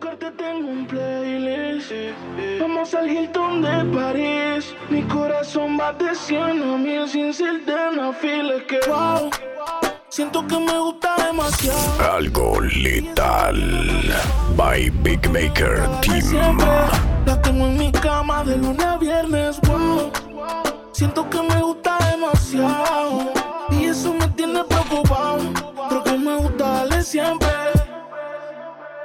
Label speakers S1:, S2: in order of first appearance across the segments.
S1: tocarte tengo un playlist. Vamos al Hilton de París. Mi corazón va de 100 a mil sin ser de una fila. Que wow. Siento que me gusta demasiado.
S2: Algo letal. By Big Maker Team.
S1: La tengo en mi cama de lunes a viernes. Wow. Siento que me gusta demasiado. Y eso me tiene preocupado. Porque me gusta darle siempre.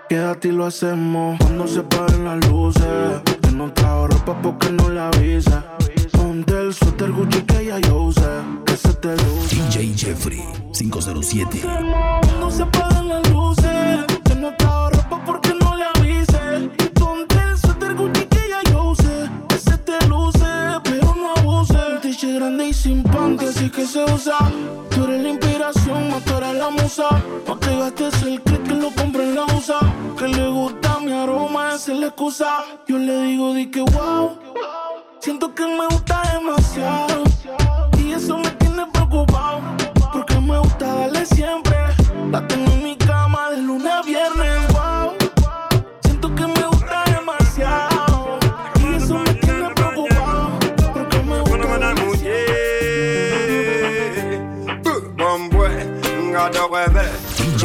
S1: Quédate y lo hacemos cuando se paren las luces. Yo no trajo ropa porque no la avisa. Ponte el suéter Gucci que ya yo usé. Que se te luce.
S2: DJ Jeffrey 507.
S1: Cuando se apagan las luces. Yo no trajo ropa porque no le avise. Ponte el suéter Gucci grande y sin panty, así que se usa. Tú eres la inspiración, más tú eres la musa. No te gastes el click que lo compre en la usa. Que le gusta mi aroma, esa es la excusa. Yo le digo, di que wow. Siento que me gusta demasiado. Y eso me tiene preocupado. Porque me gusta darle siempre. La tengo en mi cama de lunes a viernes.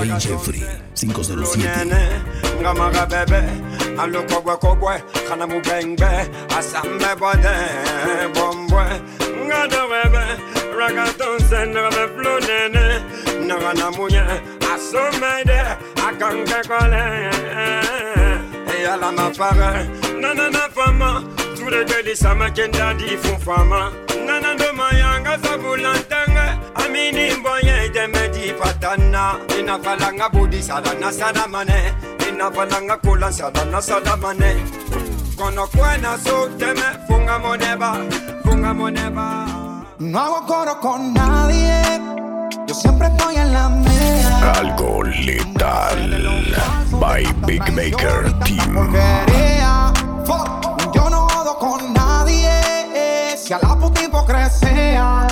S2: DJ Jeffrey 507.
S3: ngamaga bebe alokogwe kogwe kana mubengbe asambe bode bombwe. Ngadowebe ragatonse nagabe flunene nagana munye asomede akanke kole eyala mafare nanana fama turegeli samakenda di fun fama nanandoma yanga sabulantenge amini mboye demedi patana inafalanga budi sadana sadamane inafalanga kula sadana sadamane kono kwena so teme funga moneba funga moneba
S4: No hago coro con nadie. Yo siempre estoy en la mía.
S2: Algo letal. By Big Maker Team.
S4: Porquería. Fuck. Yo no jodo con nadie. Si a la puta hipocresía.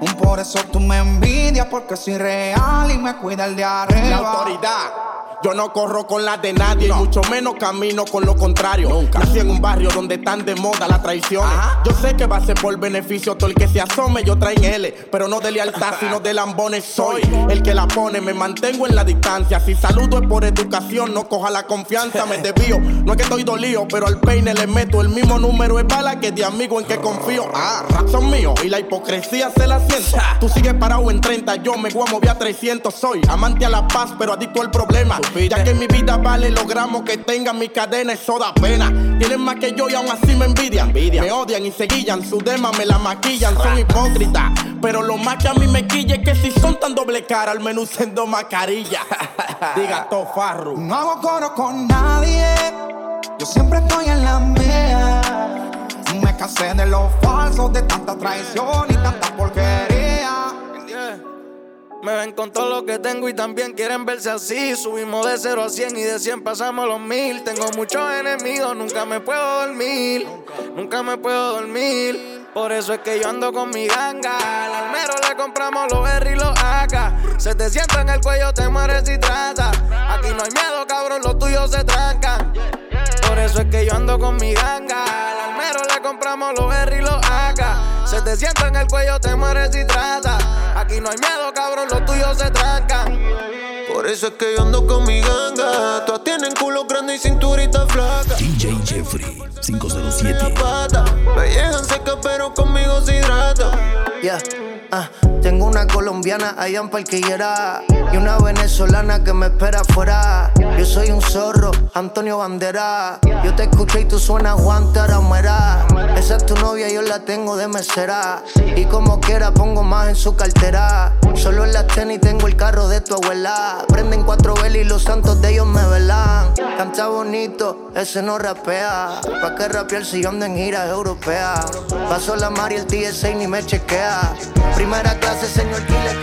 S4: Un por eso tú me envidias porque soy real y me cuida el de arriba.
S5: La autoridad. Yo no corro con las de nadie, y mucho menos camino con lo contrario. Nací en un barrio donde están de moda las traiciones. Yo sé que va a ser por beneficio todo el que se asome. Yo traen L, pero no de lealtad, sino de lambones. Soy el que la pone, me mantengo en la distancia. Si saludo es por educación, no coja la confianza, me desvío. No es que estoy dolido, pero al peine le meto el mismo número de bala que de amigo en que confío. Ah, son míos y la hipocresía se la siento. Tú sigues parado en 30, yo me voy a mover a 300. Soy amante a la paz, pero adicto al problema. Ya que mi vida vale los gramos que tenga mi cadena, eso da pena. Tienen más que yo y aún así me envidian. Me odian y se guillan, su dema me la maquillan, son hipócritas. Pero lo más que a mí me quille es que si son tan doble cara, al menos siendo mascarilla. Diga to farro.
S4: No hago coro con nadie. Yo siempre estoy en la mía. Me casé de los falsos, de tanta traición y tanta porquería.
S6: Me ven con todo lo que tengo y también quieren verse así. Subimos de 0 a 100 y de 100 pasamos los mil. Tengo muchos enemigos, nunca me puedo dormir. Nunca me puedo dormir. Por eso es que yo ando con mi ganga. Al almero le compramos los R y los AK. Se te sienta en el cuello, te mueres y trata. Aquí no hay miedo, cabrón, los tuyos se trancan. Por eso es que yo ando con mi ganga. Al almero le compramos los R y los AK. Se te sienta en el cuello, te mueres y trata. Aquí no hay miedo, cabrón, los tuyos se trancan.
S7: Por eso es que yo ando con mi ganga. Todas tienen culo grande y cinturita flaca.
S2: DJ Jeffrey 507.
S7: Pata, me llegan seca, pero conmigo se hidrata.
S8: Yeah, ah, tengo una colombiana allá en Parquillera y una venezolana que me espera afuera. Yo soy un zorro, Antonio Bandera. Yo te escuché y tú suenas Juan Taramera. Esa es tu novia, yo la tengo de mesera. Y como quiera pongo más en su cartera. Solo en las tenis tengo el carro de tu abuela. Prenden cuatro velas y los santos de ellos me velan. Canta bonito, ese no rapea. ¿Pa' qué rapear si yo ando en gira europea? Paso la mar y el TSA ni me chequea. Primera clase, señor Killer.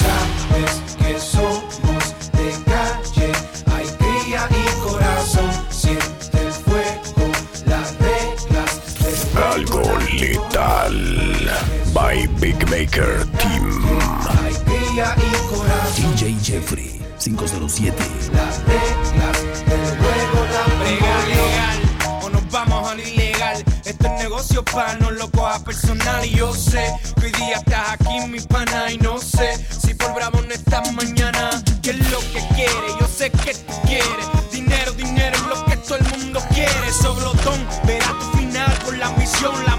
S9: Sabes que somos de calle, hay cría y corazón. Siente el fuego, las reglas
S2: Algo letal. By Big Maker Team.
S9: Cría y corazón.
S2: DJ Jeffrey 507.
S9: Las reglas del juego la
S10: Legal, legal, o nos vamos a lo ilegal. Esto es negocio pa' no lo coja personal. Y yo sé que hoy día estás aquí, mi pana. Y no sé si por bravo no estás mañana. ¿Qué es lo que quiere? Yo sé que tú quieres. Dinero, dinero es lo que todo el mundo quiere. Soblotón, verás tu final por la ambición. La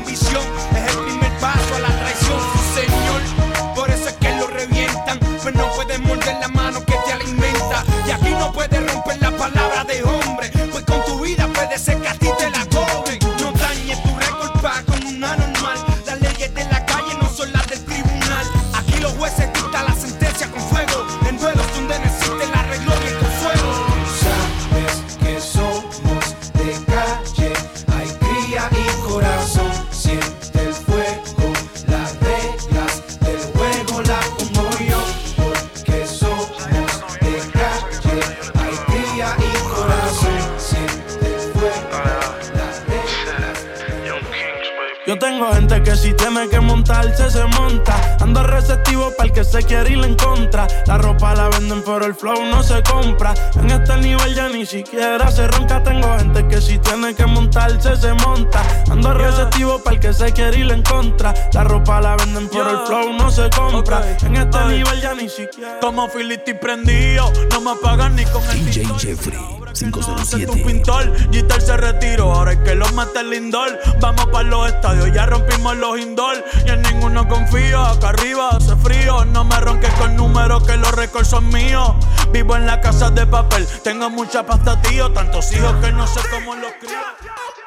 S1: montarse se monta. Ando receptivo para el que se quiere ir en contra. La ropa la venden pero el flow no se compra. En este nivel ya ni siquiera se ronca. Tengo gente que si tiene que montarse se monta. Ando receptivo para el que se quiere ir en contra. La ropa la venden pero el flow no se compra. En este
S11: Ay.
S1: nivel ya ni siquiera.
S11: Como Filiti prendido, no me pagan ni con el
S2: DJ. Jeffrey,
S11: Soy tu
S2: 507.
S11: pintor, Gitter se retiró, ahora hay que lo mate el indoor. Vamos para los estadios, ya rompimos los indoor. Y en ninguno confío, acá arriba hace frío. No me ronques con números que los récords son míos. Vivo en la casa de papel, tengo mucha pasta, tío. Tantos hijos que no sé cómo los crío.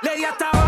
S10: Le di hasta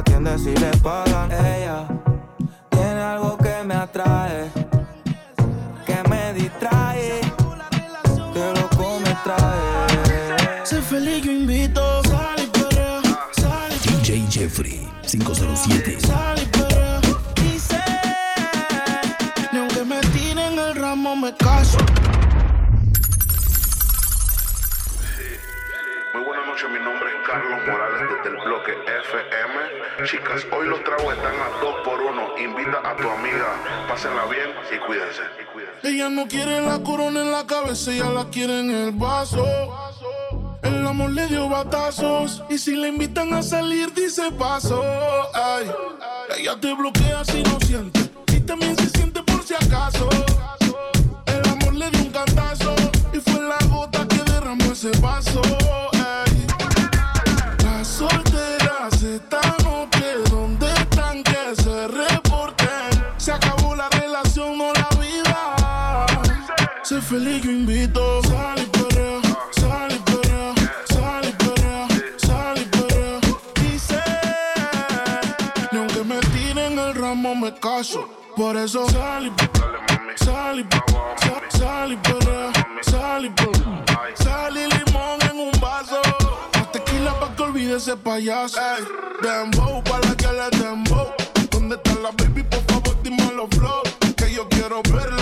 S6: atiende si le pagan. Ella
S12: FM. Chicas, hoy los tragos están a 2 por 1 Invita a tu amiga, pásenla bien y cuídense.
S1: Ella no quiere la corona en la cabeza, ella la quiere en el vaso. El amor le dio batazos y si le invitan a salir dice paso. Ay, ella te bloquea si no siente y también se siente por si acaso. Feliz, yo invito. Sal y perrea, sal y perrea, sal y perrea, sal y perrea. Dice, ni aunque me tiren el ramo me caso. Por eso sal y sal y sal, sal y perrea, sal y perrea. Sal y limón en un vaso. Más tequila pa' que olvide ese payaso. Ey, dembow, pa' la que le dembow. ¿Dónde está la baby? Por favor, dime los flow. Que yo quiero dembow,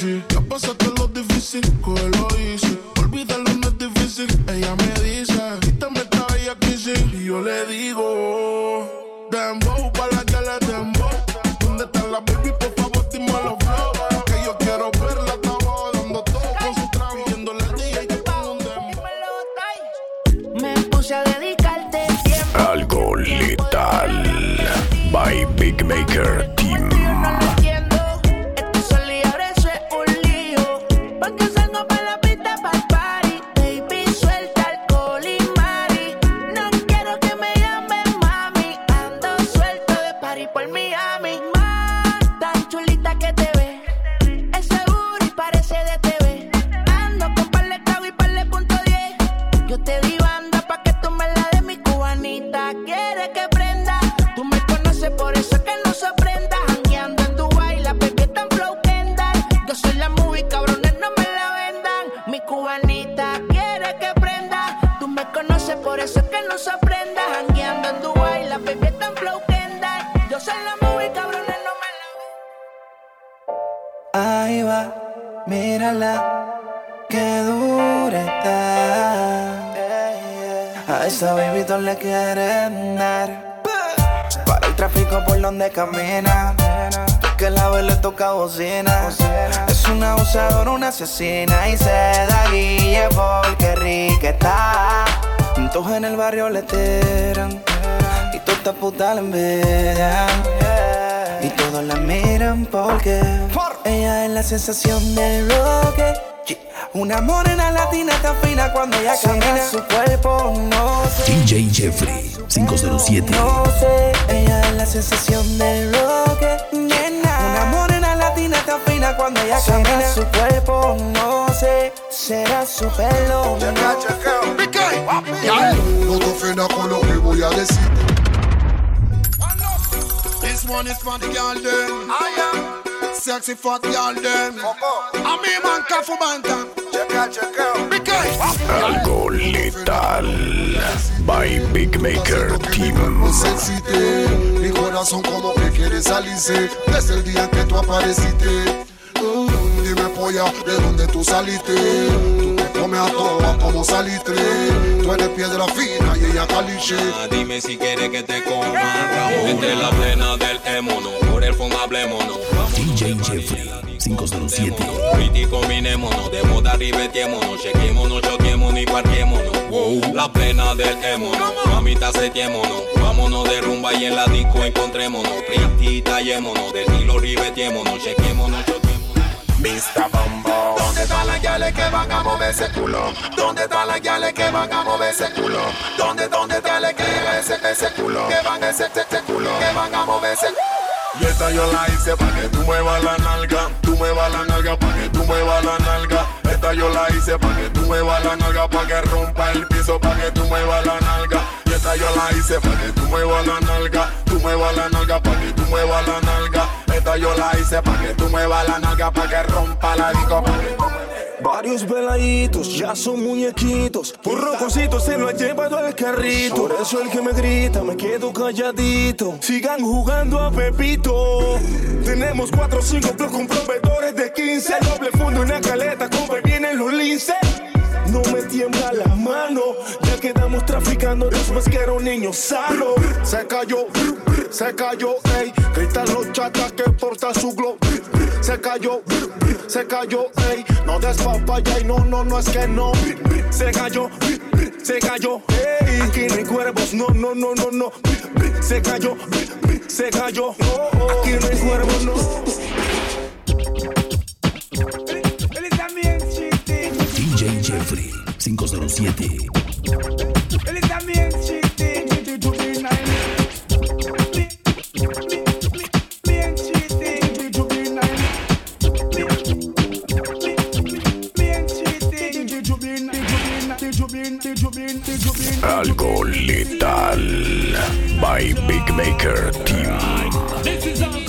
S2: fugir. Ya
S13: pasaste lo
S14: difícil asesina. Y se da guille porque rica está. Todos en el barrio le tiran. Y todas estas putas la envidian. Y todos la miran porque ella es la sensación del bloque. Una morena latina tan fina cuando ella camina su cuerpo, no sé.
S2: DJ Jeffrey 507.
S14: No sé, ella es la sensación del bloque. Cuando ella camina su cuerpo, no sé. Será su pelo.
S15: No te ofendas con lo que voy a decir.
S1: This one is for the girl them. Sexy fat girl them. A me man kafu banta. Check out, check out.
S2: Algo letal. By Big Maker Team.
S15: Mi corazón como que quiere salirse desde el día que tú apareciste. Dime polla, ¿de dónde tú saliste? Tú te comes a todas como salitre. Tú eres piedra fina y ella caliche.
S16: Ah, Dime si quieres que te coman Ramón. Entre la plena del émono Por el fondo hablémonos
S2: DJ Jeffrey 507.
S16: Pretty combinémonos De moda ribetémonos Chequémonos, choquémonos y parquémonos wow. La plena del émono Mamita setiémonos Vámonos de rumba y en la disco encontrémonos Pretty tallémonos De estilo ribetémonos Chequémonos,
S15: Mr. Bumbo. ¿Dónde están las gales que van a mover ese culo? ¿Dónde están las gales que van a mover ese culo? ¿Dónde, dónde están las que ese, ese culo? Que van ese, ese culo? Que van a mover ese
S1: Y esta yo la hice pa' que tú muevas la nalga, tú muevas la nalga pa' que tú muevas la nalga. Esta yo la hice pa' que tú muevas la nalga, pa' que rompa el piso, pa' que tú muevas la nalga. Y esta yo la hice pa' que tú muevas la nalga, tú muevas la nalga, pa' que tú muevas la nalga. Yo la hice pa' que tú muevas la nalga, pa' que rompa la disco, pa' que tú
S17: Varios veladitos ya son muñequitos. Por rocositos se lo ha llevado al carrito. Por eso el que me grita me quedo calladito. Sigan jugando a Pepito. Tenemos cuatro o cinco plus con proveedores de 15. Doble fondo, una caleta, compra vienen los linces. No me tiembla la mano, ya quedamos traficando después que era un niño sano. Se cayó, se cayó, ey. Gritan los chatas que porta su glow. Se cayó, se cayó, ey. No des papaya y no, no, no es que no. Se cayó, se cayó, ey. Aquí no hay cuervos, no, no, no, no, no. Se cayó, se cayó. Aquí no hay cuervos, no.
S2: DJ Jeffrey 507. Algo letal. By Big Maker Team.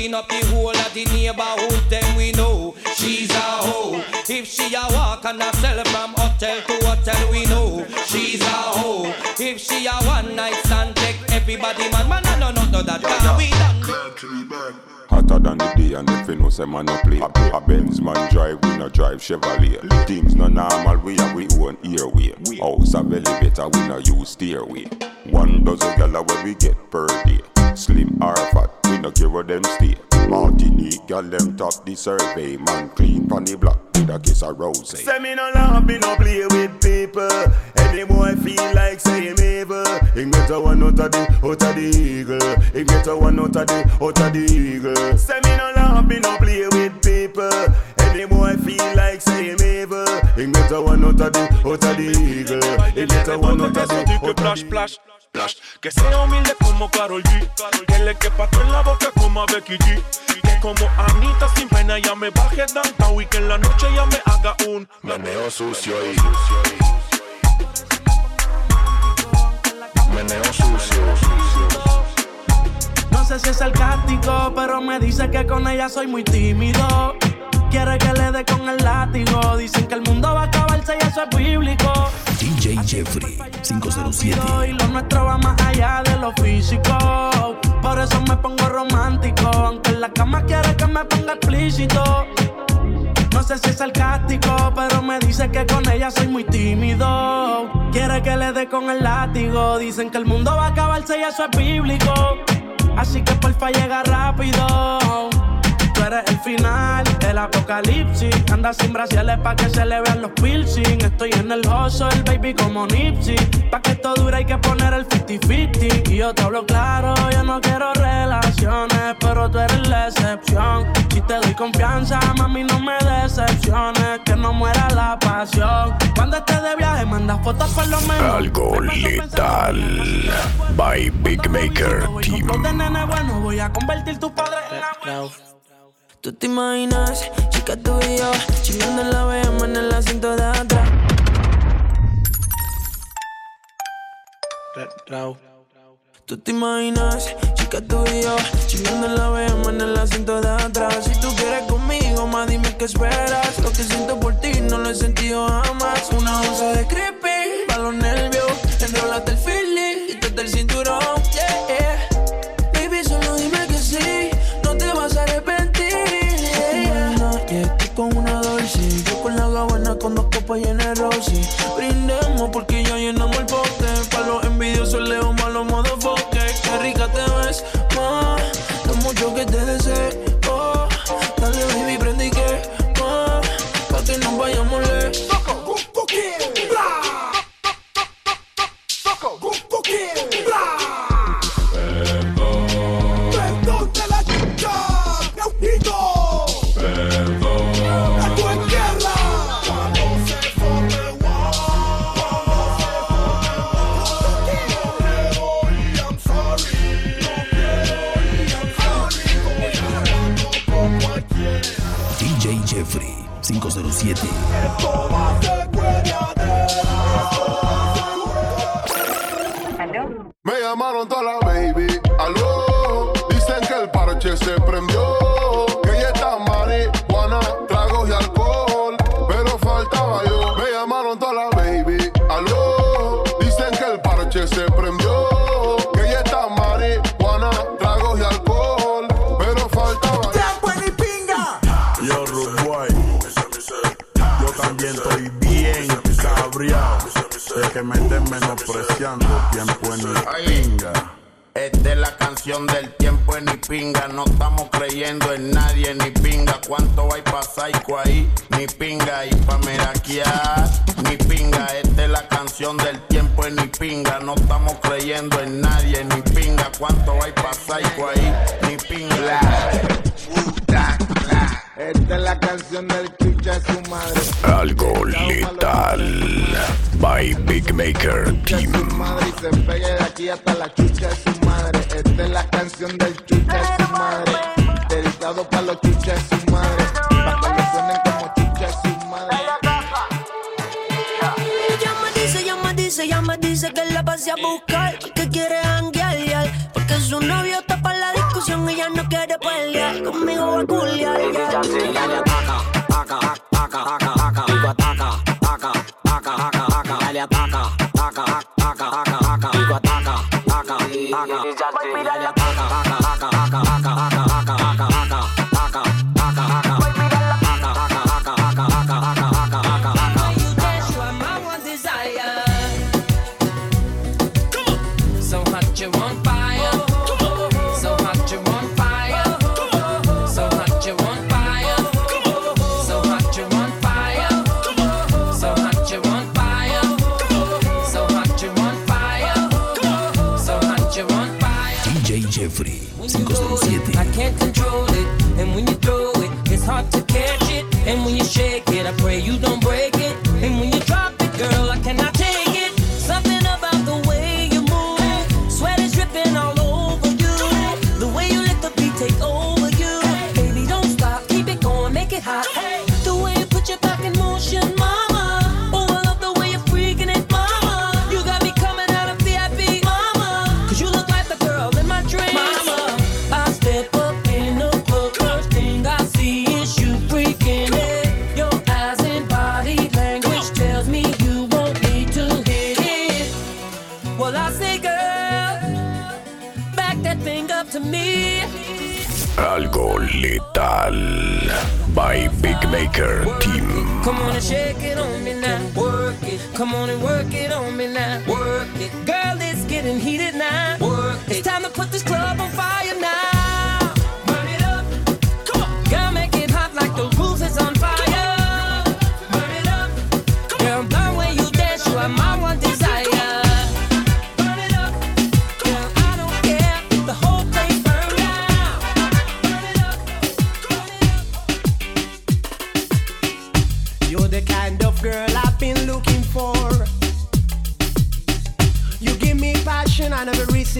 S16: Clean up the whole of the neighborhood, then we know she's a hoe. If she a walk and a sell from hotel to hotel, we know she's a hoe. If she a one night stand, take everybody man, man, no, no, no, no, that can we done.
S18: Hotter than the day and if you know say man no play. A, a Benz man drive, we no drive Chevrolet. Things no normal, we have we own airway. House a elevator, we no use stairway. One dozen gala where we get per day. Slim or fat, we no care where them stay. Martinique, gal them top the survey. Man clean pon the block with a kiss of rose.
S17: Say me no love, me no play with people. Any boy feel like say evil. He get a one out of the, out of the eagle. He get a one out of the, out of the eagle. Say me no love, me no play with people. Any boy feel like say evil. He get a one out of the, out of the eagle. He get a one out of the, out of the
S19: Splash, que sea humilde como Karol G, que le quepa todo en la boca como a Becky G, que como Anita sin pena ya me baje downtown y que en la noche ya me haga un meneo sucio y meneo sucio.
S20: No sé si es sarcástico, pero me dice que con ella soy muy tímido. Quiere que le dé con el látigo. Dicen que el mundo va a acabarse y eso es bíblico.
S21: DJ Jeffrey 507.
S20: Y lo nuestro va más allá de lo físico. Por eso me pongo romántico. Aunque en la cama quiere que me ponga explícito. No sé si es sarcástico, pero me dice que con ella soy muy tímido. Quiere que le dé con el látigo. Dicen que el mundo va a acabarse y eso es bíblico. Así que porfa llega rápido. Tú eres el final del apocalipsis. Anda sin brasiles pa' que se le vean los piercing. Estoy en el hustle, baby, como Nipsey. Pa' que esto dure hay que poner el 50-50. Y yo te hablo claro, yo no quiero relaciones, pero tú eres la excepción. Si te doy confianza, mami, no me decepciones. Que no muera la pasión. Cuando estés de viaje, manda fotos por lo menos.
S21: Algo letal. By Big Maker Team.
S20: Voy a convertir tu padre en la
S22: Tú te imaginas, chica tú y yo, chingando la BM en el asiento de atrás. Tú te imaginas, chica tú y yo, chingando la BM en el asiento de atrás. Si tú quieres conmigo, más dime qué esperas. Lo que siento por ti no lo he sentido jamás. Una onza de creepy, pa' los nervios, enrolate el feeling, quítate el cinturón, yeah. pa' llenar Rosy. Brindemos porque ya llenamos el
S21: bowl 507.
S15: Me llamaron toda la baby. Aló. Dicen que el parche se prendió. Que me
S17: estén menospreciando tiempo en mi pinga.
S23: Esta es la canción del tiempo en ni pinga. No estamos creyendo en nadie ni pinga. ¿Cuánto hay pa' psycho ahí? Ni pinga. Y pa' meraquear, ni pinga. Esta es la canción del tiempo en ni pinga. No estamos creyendo en nadie ni pinga. ¿Cuánto hay pa' psycho ahí? Ni pinga.
S24: Esta es la canción del chucha de su madre.
S21: Algo letal. By Big Maker Team.
S24: Madre y se pegue de aquí hasta la chucha de su madre. Esta es la canción del chucha de su madre. Dedicado para los chuchas de su madre. Para que le suenen como chucha de su madre.
S22: Ella me dice, ella me dice, ella me dice que la pase a buscar, que quiere janguear, yal, porque su novio quiere pelear, conmigo va a culiar. Ya
S23: sé, ya le ataca, ataca, ataca, ataca, ataca. Digo ataca, ataca, ataca, ataca, ataca. Dale ataca, ataca, ataca, ataca, ataca. Digo ataca, ataca, ataca.
S25: Baby,
S26: ya ataca.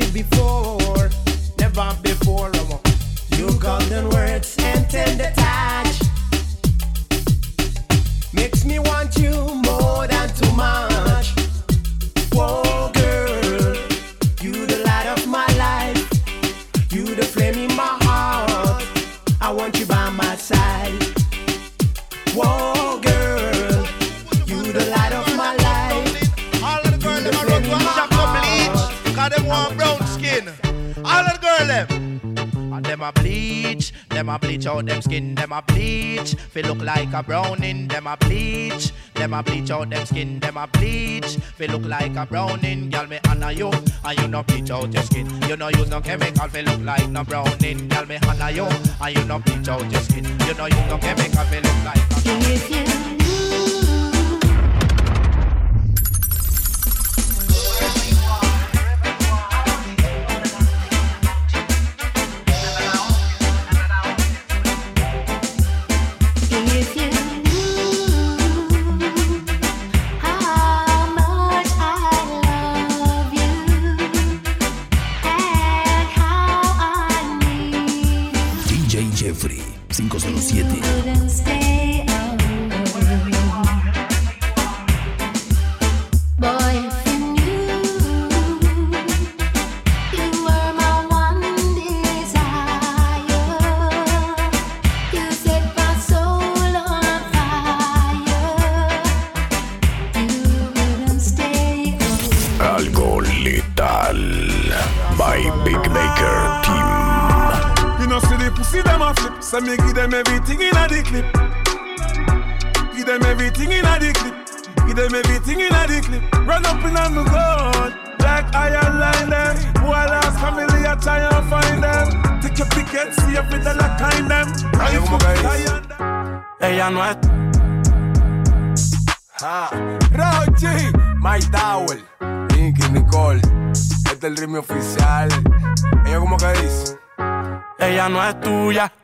S26: Before.
S27: A browning, them a bleach. Them a bleach out them skin, them a bleach. Feel look like a browning, girl me honor you, and you no bleach out your skin. You no use no chemical, feel look like no browning, girl me honor you, and you no bleach out your skin. You no use no chemical, feel look like.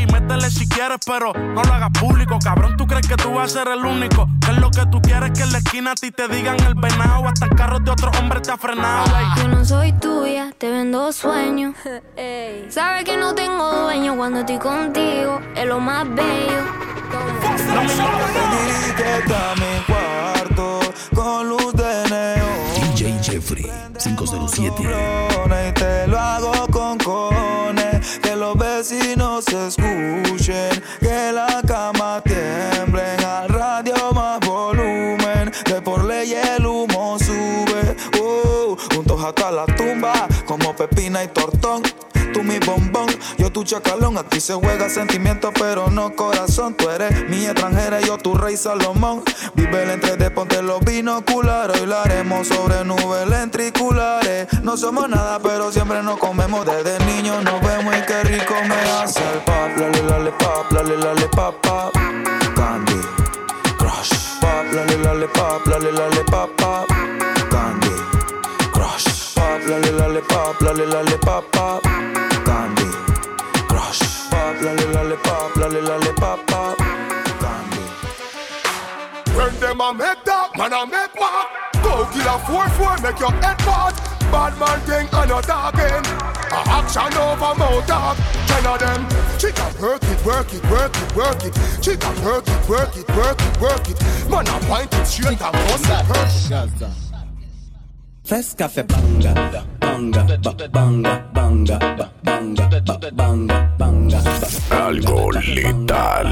S20: Ey, métele si quieres, pero no lo hagas público. Cabrón, tú crees que tú vas a ser el único. Que es lo que tú quieres que en la esquina a ti te digan el venado. Hasta el carro de otro hombre te ha frenado. ey.
S10: Yo no soy tuya, te vendo sueños. Sabes que no tengo dueño cuando estoy contigo, es lo más bello.
S28: Con luz de neón.
S21: DJ Jeffrey
S2: 507.
S10: Y te lo hago house at school. Tu chacalón. Aquí se juega sentimiento, pero no corazón. Tú eres mi extranjera y yo tu rey Salomón. Vive el entre de ponte los binoculares. Hoy lo haremos sobre nubes lentriculares. No somos nada, pero siempre nos comemos. Desde niños nos vemos y qué rico me hace el pop. Lale, lale, pop, lale, lale. Candy, crush. Pop, lale, lale, pop. Candy, crush. Pop, lale, lale, pop, lale, lale, pop, pop. Candy, crush. Pop, lale, lale, pop, lale, lale, pop, pop.
S15: When them a make that, man a make walk. Go kill a four four, make your head part. Bad man thing and not talking. A action over mouth talk. Ten of them. She can work it, work it, work it, work it. She can work it, work it, work it, work it. Man a point it straight and bust it.
S29: Fes café banga, banga, ba- banga, banga, banga,
S2: Algo letal.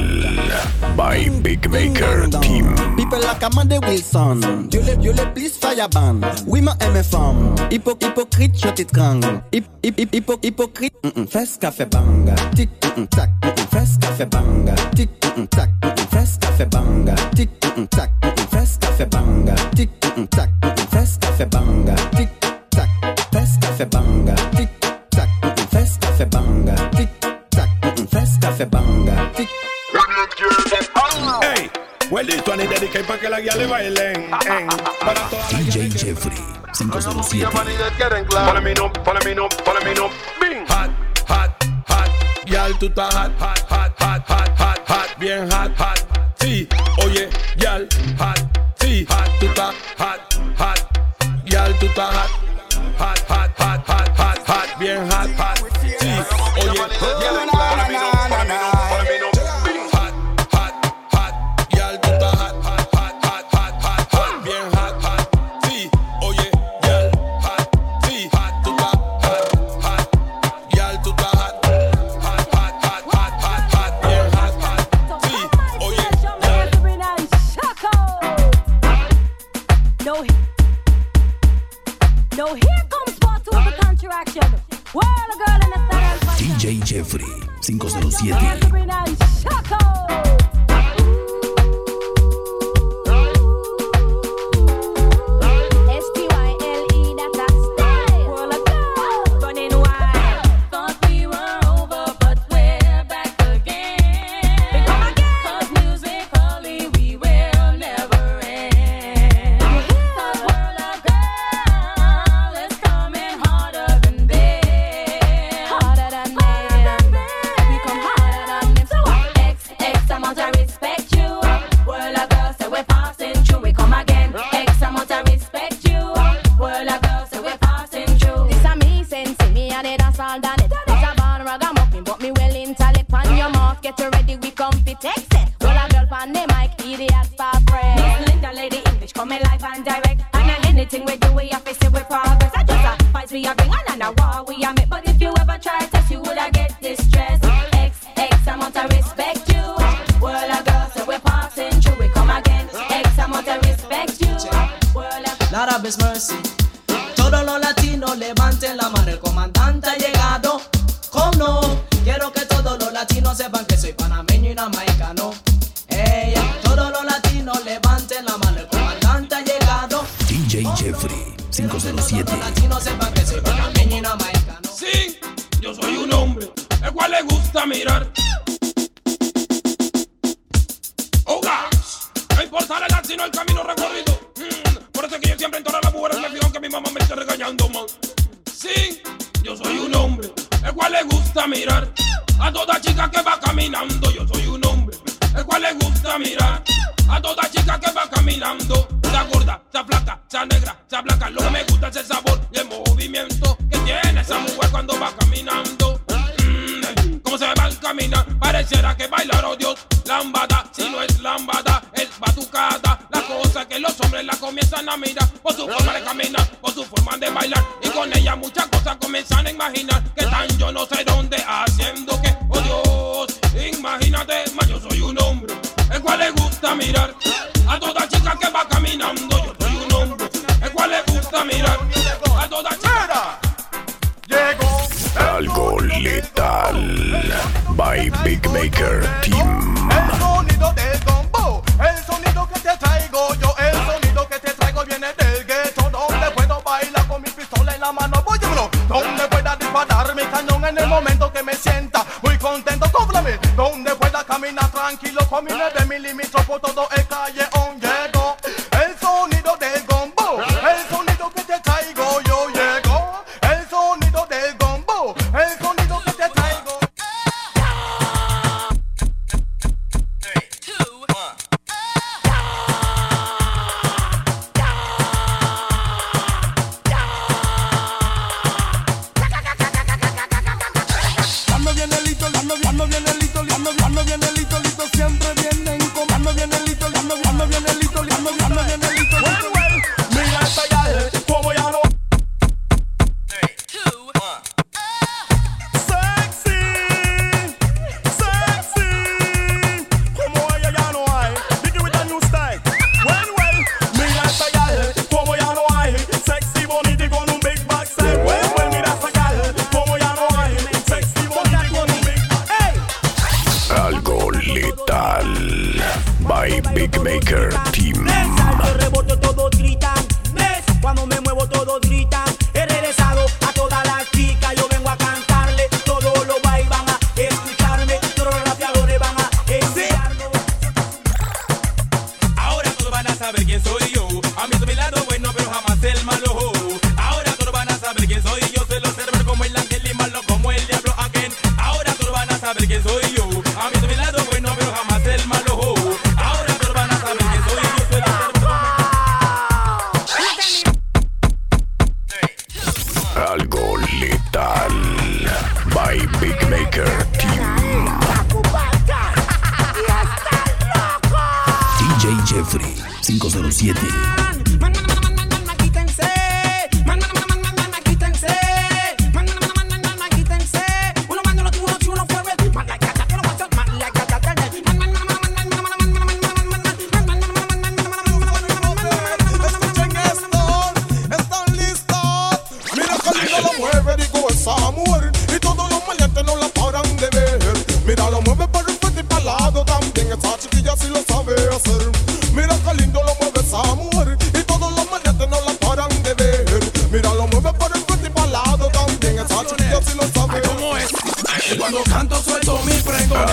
S2: By Big Maker Team.
S29: People like Amanda Wilson, Dieu les, Dieu les please fireban. Oui, ma femme. Hypo, hypocrite, je t'étrangle. Hip, hip, hip, hypo, hypocrite. Mm -mm. Fes café banga, tic, mm -mm, tac, mm -mm. Fes café banga, tic, mm -mm, tac, mm -mm. Fes café banga, tic, mm -mm, tac, mm -mm. Fes café banga, tic, mm -mm, tac, mm -mm. Fes café banga, tic, tac. Fes café banga, tic, Fes café banga, tic, tac, mm -mm. Fes café banga, tic.
S17: Ey, Huelito, ni dediqué para que la guía le bailen. En, para toda la
S2: DJ Jeffrey 507.
S17: Follow me no, follow me no, follow me no. Bing. Hot, hot, hot. Yal, tú estás hot, hot, hot, hot, hot, hot, hot. Bien hot, hot. Sí, oye, yal, hot. Sí, hot, tú estás hot, hot. Yal, tú estás. Hot,
S2: DJ Jeffrey 507.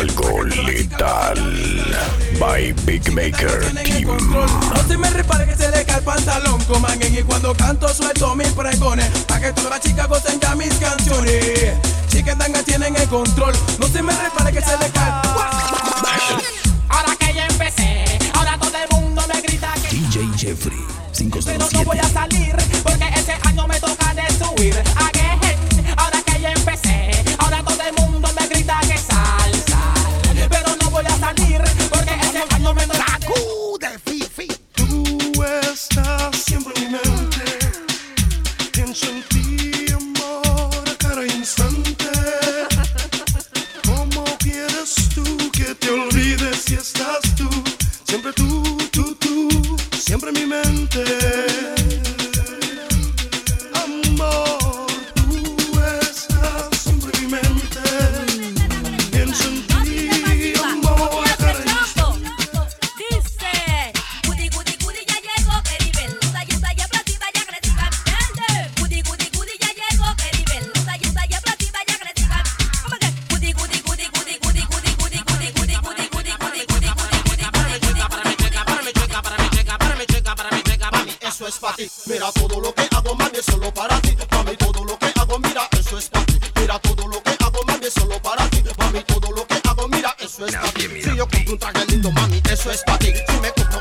S21: Algo letal. By Big Maker Team.
S30: No
S29: se me repare que se le cae el pantalón. Coman y cuando canto suelto mis pregones. Para que todas las chicas gocen ya mis canciones. Chicas dangas tienen el control. No se me repare que se le cae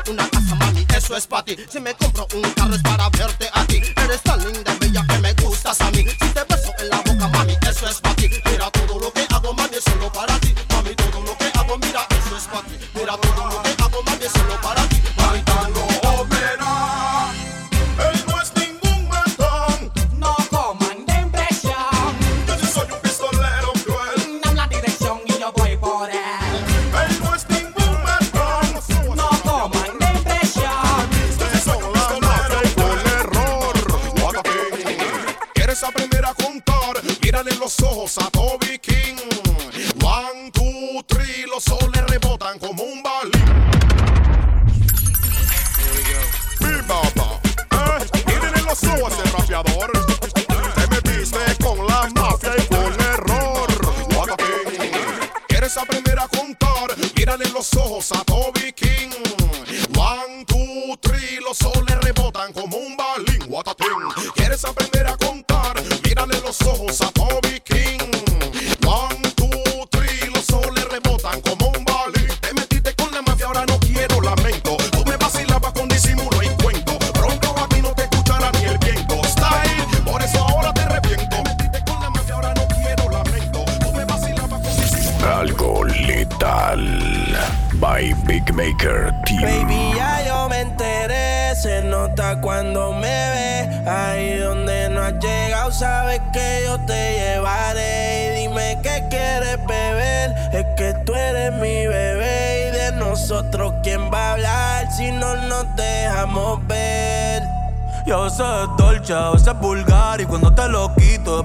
S31: una casa, mami, eso es para ti. Si me compro un carro es para verte a ti. Eres tan linda, bella que me gustas a mí. Si te beso en la boca, mami, eso es para ti. Mira
S32: Maker Team.
S21: Baby, ya yo me enteré, se nota cuando me ve. Ahí donde no has llegado, sabes que yo te llevaré. Y dime qué quieres beber, es que tú eres mi bebé. Y de nosotros, ¿quién va a hablar si no nos dejamos ver?
S11: Y a veces es dolce, a veces es vulgar Y cuando te lo quito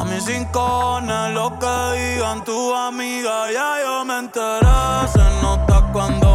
S11: A mis rincones, lo que digan tu amiga, ya yo me enteré. Se nota cuando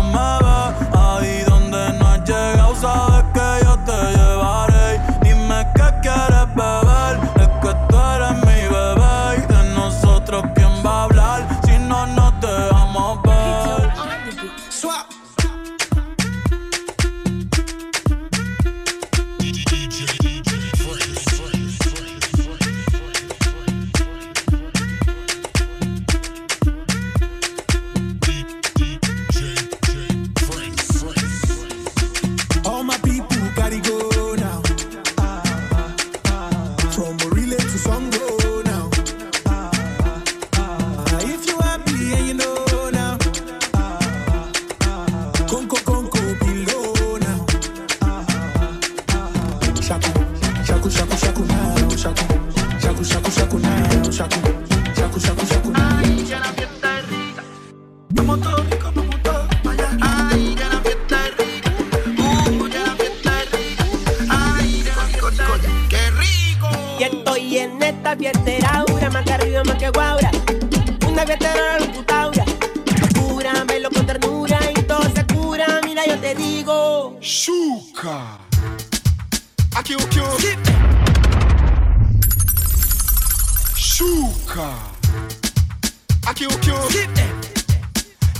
S33: Ay ya la fiesta rica, como todo rico como todo. Ay ya la fiesta es rica, ya la fiesta es rica. Ay ya la fiesta rica, qué rico.
S31: Y estoy en esta fiesta eraura más que arriba, más que guaura, una fiesta de un futura. Cúrame lo con ternura y todo se cura. Mira yo te digo,
S34: Shuka. aquí yo Chuka. A Q Q. Skip them.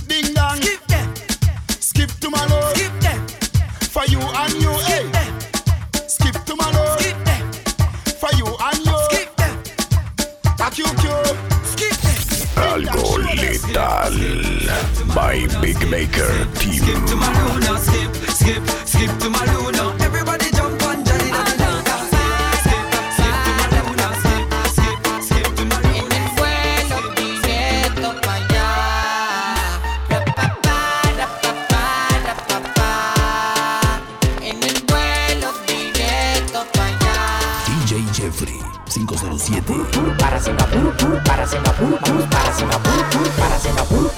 S34: Ding dong. Skip them. Skip to. Skip them. For you and you. Skip them. Skip to. Skip them. For you and you.
S35: Skip them. A Q Q. Skip them. Algo letal by Big Maker Team. Skip to my skip, skip, skip to my.
S31: Para Singapur, vamos para Singapur, para Singapur,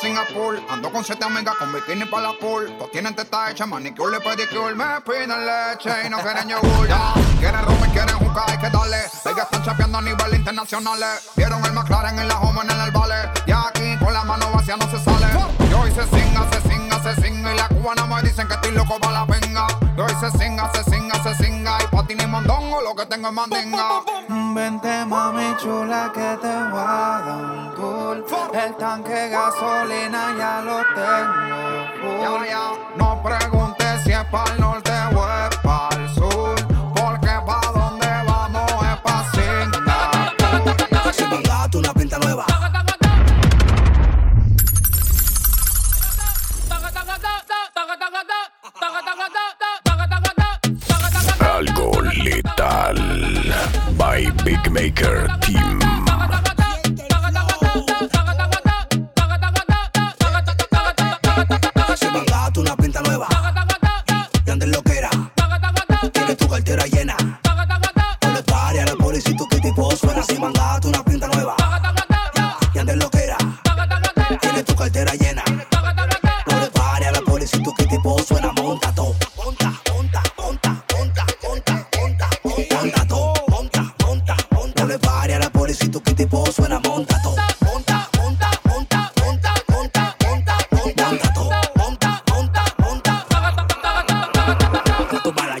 S31: Singapur,
S36: ando con siete amigas con bikini para la pool. Todos tienen teta hecha, manicure y pedicure. Me piden leche y no quieren yogur. Quieren rum y quieren juca, hay que darle. Ellas están chapeando a nivel internacional. Vieron el McLaren en la home en el vale. Y aquí con la mano vacía no se sale. Yo hice singa, se singa, se singa. Y la cubana me dicen que estoy loco para la venga. Yo hice singa, se singa, se singa. Ni mondongo, lo que tengo es mandinga.
S37: Vente mami chula que te voy a dar un tour. El tanque de gasolina ya lo tengo full.
S36: No preguntes si es para el norte o
S38: Maker Team.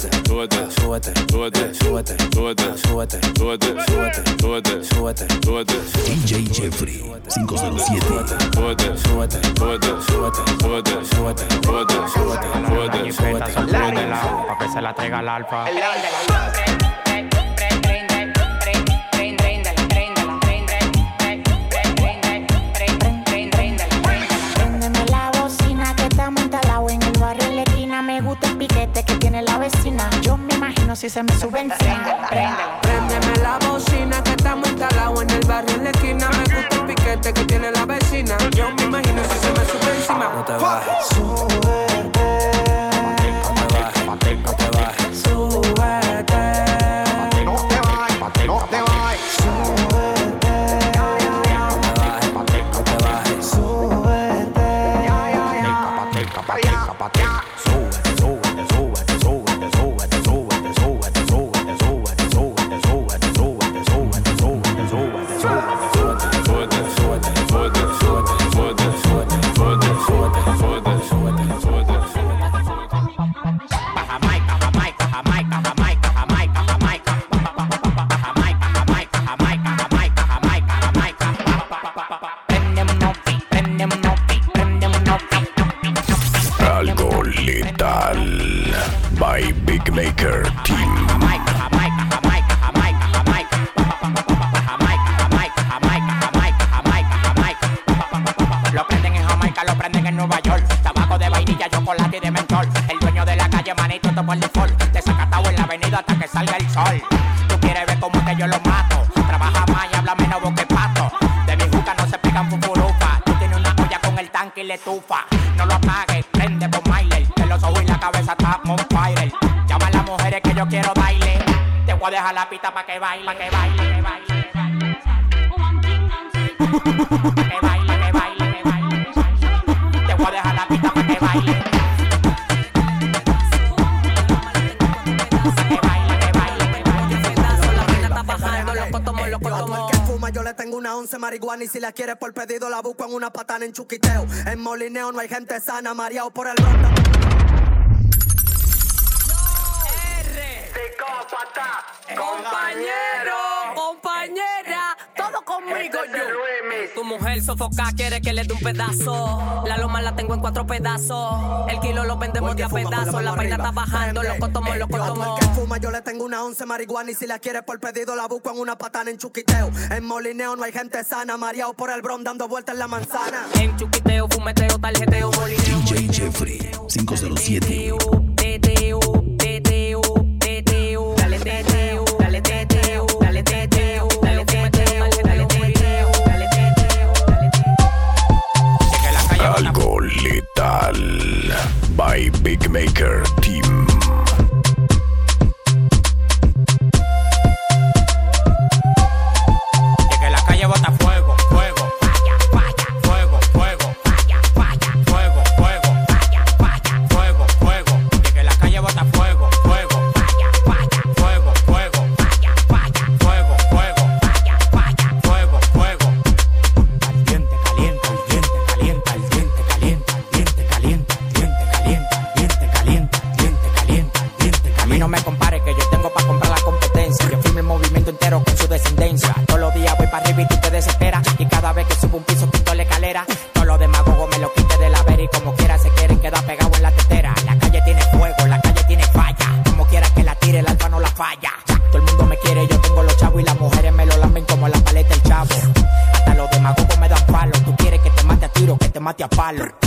S39: súbete,
S40: súbete, súbete, súbete, súbete, súbete, súbete, súbete, súbete, súbete, súbete,
S21: DJ Jeffrey 507.
S40: súbete, súbete, súbete, súbete, súbete, súbete, súbete, súbete, súbete, súbete,
S31: Pa' que
S41: si se me sube encima.
S39: Préndeme la bocina que
S31: baile, pa' que baile, que baile. que baile. Pa' que baile, que baile, que baile. Te voy a dejar la pista pa' que baile.
S40: Yo le tengo una once marihuana y si la quieres por pedido la busco en una patana en chuquiteo. En molineo no hay gente sana, mareado por el ronda.
S39: Compañero, compañera, todo conmigo yo. Tu mujer sofoca, quiere que le dé un pedazo. La loma la tengo en cuatro pedazos. El kilo lo vendemos de a pedazos. La vaina está bajando, loco tomo, loco tomo.
S40: el que fuma, yo le tengo una once marihuana y si la quieres por pedido la busco en una patana en chuquiteo. En molineo no hay gente sana, mareado por el bron dando vueltas en la manzana.
S39: En chuquiteo, fumeteo, tarjeteo, molineo.
S21: DJ Jeffrey 507.
S38: Metal by
S31: Big Maker Team.
S42: palo.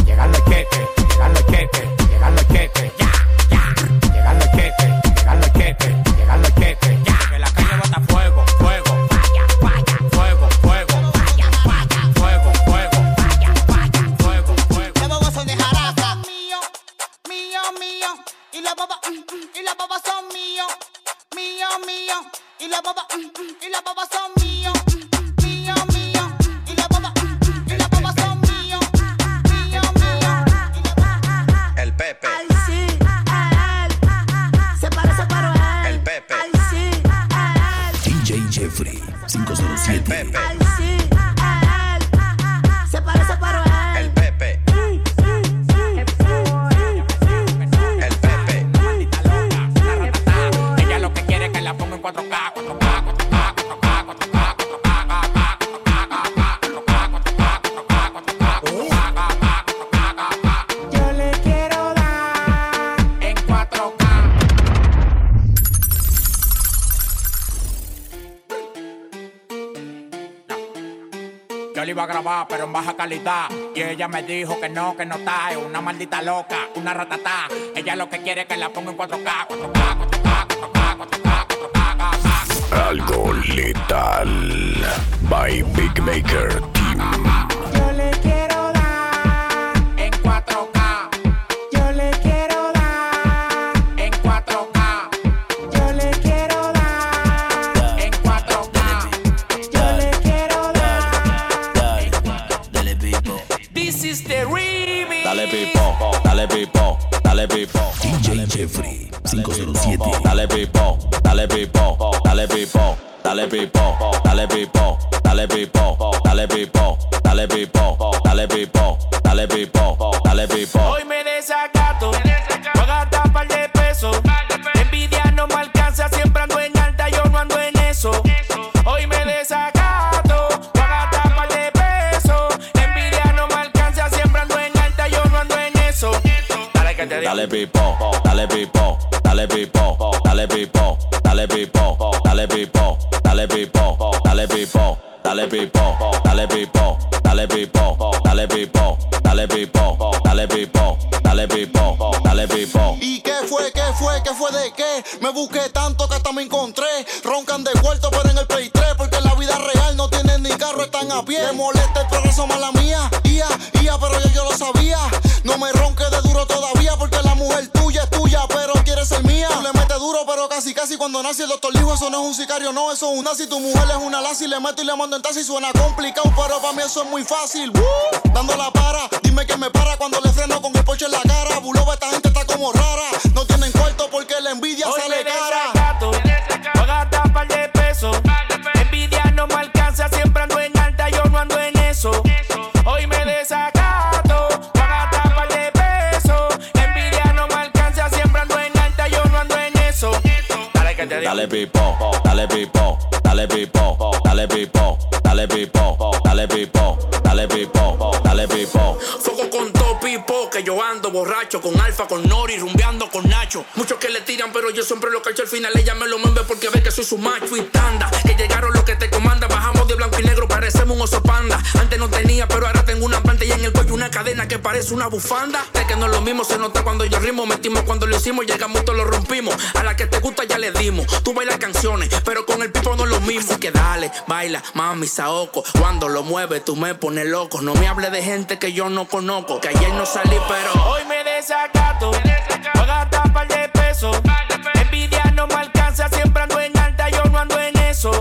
S42: calidad. Y ella me dijo que no, que no está. Es una maldita loca, una ratatá. Ella lo que quiere es que la ponga en 4K, 4K, 4K, 4K, 4K, 4K, 4K, 4K.
S31: Algo letal. By Big Maker
S42: en
S36: taxi suena complicado, pero para mí eso es muy fácil. Dando la para, dime que me para cuando le freno con el poche en la cara. Buloba, esta gente está como rara. No tienen cuarto porque la envidia
S42: Hoy
S36: sale cara.
S42: Gato, pagata par de pesos. Envidia no me alcanza, siempre ando en alta, yo no ando en eso. Hoy me desacato. Dale
S23: pipo, dale pipo, dale pipo, dale pipo dale pipo, dale pipo, dale pipo.
S20: Foco con todo pipo, que yo ando borracho con Alfa, con Nori, rumbeando con Nacho. Muchos que le tiran, pero yo siempre lo cacho al final. Ella me lo mueve porque ve que soy su macho y tanda. Que llegaron los que te comandan, bajamos de blanco y negro, parecemos un oso panda. Antes no tenía, pero ahora en el cuello una cadena que parece una bufanda. De que no es lo mismo, se nota cuando yo rimo. Metimos cuando lo hicimos, llegamos, todo lo rompimos. A la que te gusta ya le dimos. Tú bailas canciones, pero con el pipo no es lo mismo. Así que dale, baila, mami, saoco. Cuando lo mueves, tú me pones loco. No me hables de gente que yo no conozco. Que ayer no salí, pero
S42: hoy me
S20: desacato. Voy par de pesos. Envidia no me alcanza, siempre ando en alta, yo no ando en eso.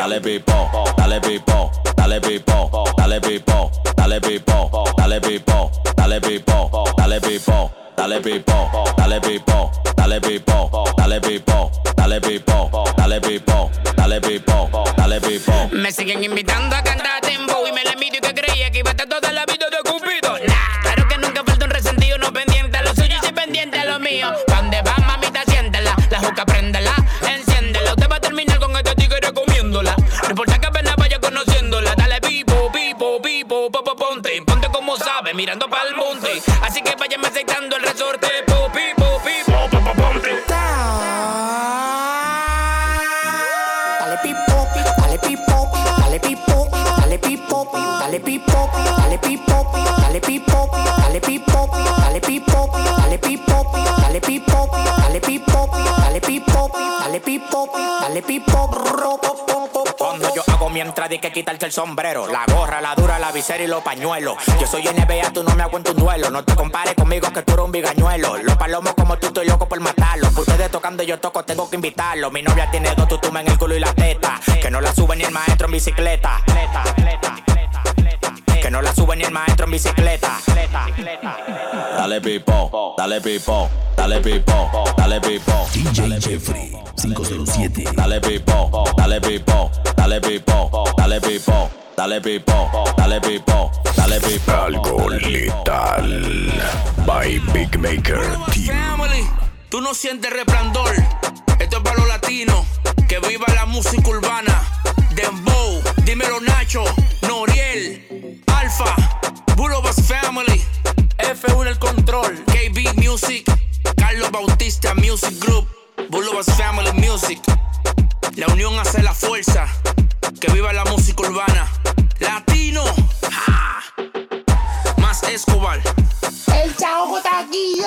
S20: Dale
S23: pipo, dale pipo, dale pipo, dale pipo, dale pipo, dale pipo, dale pipo, dale pipo, dale pipo, dale pipo, dale pipo, dale pipo, dale pipo, dale pipo, dale pipo, dale pipo.
S43: Me siguen invitando a cantar tempo y me la envidio y que creía que iba a estar toda la vida de Cupido. Nah, claro que nunca falta un resentido, no pendiente a lo suyo y pendiente a lo mío. Mirando pa'l monte. Así que váyame aceptando
S31: entrada hay que quitarse el sombrero. La gorra, la dura, la visera y los pañuelos. Yo soy NBA, tú no me aguantas un duelo. No te compares conmigo que tú eres un bigañuelo. Los palomos como tú, estoy loco por matarlos Ustedes tocando yo toco, tengo que invitarlos Mi novia tiene dos tutumas en el culo y la teta. Que no la sube ni el maestro en bicicleta Que no la sube ni el maestro en bicicleta
S23: Dale pipo, dale pipo, dale pipo, dale pipo.
S21: DJ Jeffrey 507.
S23: Dale pipo, dale pipo, dale pipo, dale pipo, dale pipo, dale pipo, dale pipo.
S21: Algo letal. By Big Maker Team.
S44: Family, tú no sientes resplandor. Esto es para los latinos. Que viva la música urbana. Dembow, dímelo Nacho, Noriel, Alfa, Bulobas Family. F1 el control. KB Music, Carlos Bautista Music Group. Bulobas Family Music. La unión hace la fuerza. Que viva la música urbana. Latino. Más Escobar.
S41: El chavo está aquí.